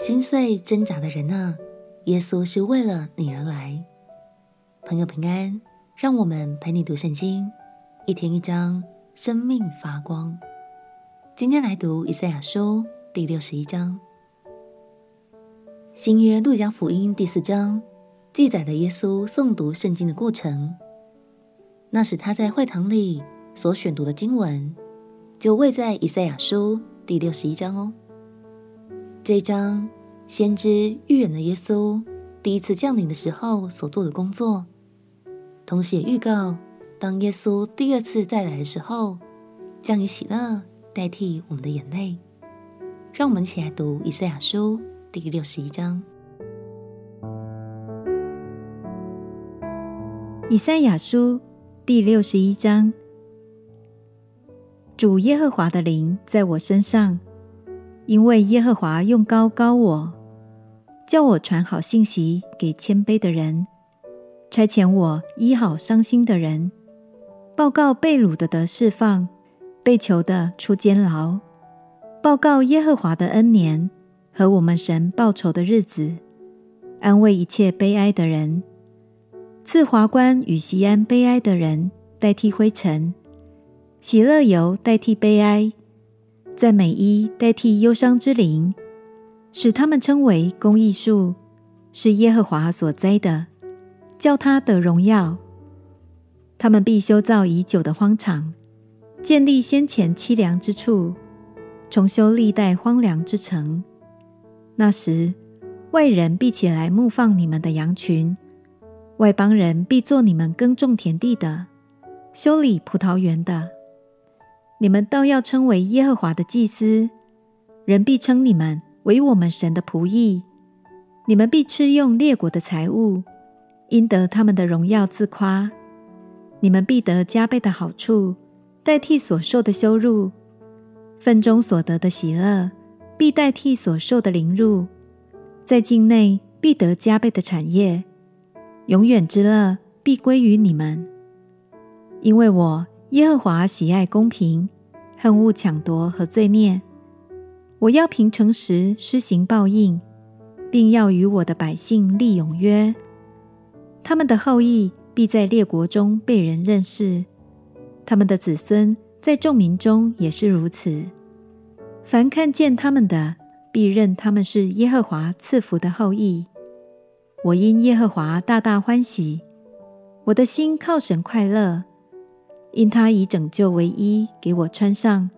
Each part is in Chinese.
心碎挣扎的人啊，耶稣是为了你而来。朋友平安，让我们陪你读圣经，一天一章，生命发光。今天来读以赛亚书第六十一章。新约路加福音第四章记载的耶稣诵读圣经的过程，那是他在会堂里所选读的经文，就位在以赛亚书第六十一章哦。这一章，先知预言了耶稣第一次降临的时候所做的工作，同时也预告，当耶稣第二次再来的时候，将以喜乐代替我们的眼泪。让我们一起来读以赛亚书第六十一章。以赛亚书第六十一章，主耶和华的灵在我身上。因为耶和华用高高我，叫我传好信息给谦卑的人，差遣我医好伤心的人，报告被掳的得释放，被囚的出监牢，报告耶和华的恩年和我们神报仇的日子，安慰一切悲哀的人，赐华冠与锡安悲哀的人代替灰尘，喜乐油代替悲哀。在美伊代替忧伤之灵，使他们称为公义树，是耶和华所栽的，叫他得荣耀。他们必修造已久的荒场，建立先前凄凉之处，重修历代荒凉之城。那时，外人必起来牧放你们的羊群，外邦人必做你们耕种田地的，修理葡萄园的。你们倒要称为耶和华的祭司，人必称你们为我们神的仆役。你们必吃用列国的财物，因得他们的荣耀自夸。你们必得加倍的好处，代替所受的羞辱。份中所得的喜乐，必代替所受的凌辱。在境内必得加倍的产业，永远之乐必归于你们，因为我。耶和华喜爱公平，恨恶抢夺和罪孽。我要凭诚实施行报应，并要与我的百姓立永约。他们的后裔必在列国中被人认识，他们的子孙在众民中也是如此。凡看见他们的，必认他们是耶和华赐福的后裔。我因耶和华大大欢喜，我的心靠神快乐。因他以拯救为衣给我穿上，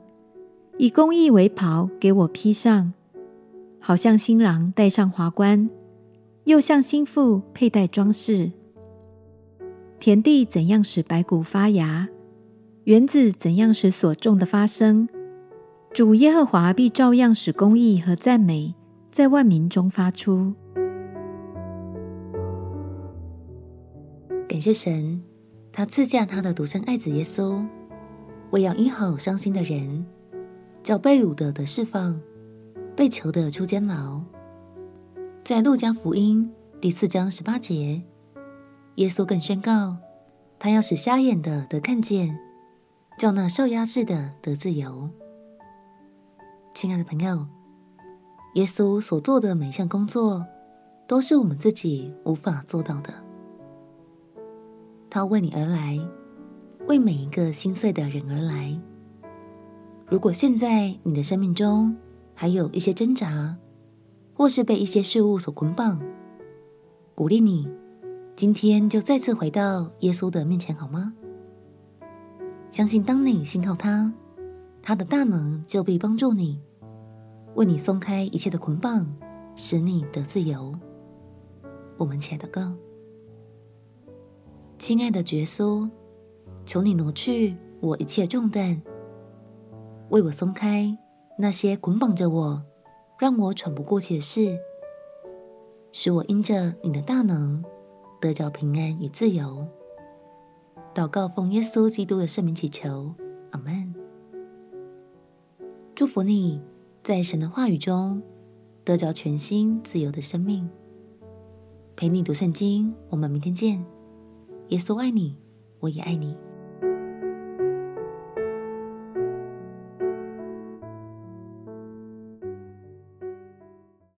以公义为袍给我披上，好像新郎戴上华冠，又像新妇佩戴装饰。田地怎样使白谷发芽，园子怎样使所种的发生，主耶和华必照样使公义和赞美在万民中发出。感谢神。他赐下他的独生爱子耶稣，为要医好伤心的人，叫被掳的得释放，被囚的出监牢。在路加福音第四章十八节，耶稣更宣告，他要使瞎眼的得看见，叫那受压制的得自由。亲爱的朋友，耶稣所做的每项工作，都是我们自己无法做到的。他为你而来，为每一个心碎的人而来。如果现在你的生命中还有一些挣扎，或是被一些事物所捆绑，鼓励你今天就再次回到耶稣的面前，好吗？相信当你信靠他，他的大能就必帮助你，为你松开一切的捆绑，使你得自由。我们且祷告。亲爱的耶稣，求你挪去我一切重担，为我松开那些捆绑着我、让我喘不过气的事，使我因着你的大能得着平安与自由。祷告奉耶稣基督的圣名祈求，阿门。祝福你在神的话语中得着全新自由的生命。陪你读圣经，我们明天见。耶稣爱你，我也爱你。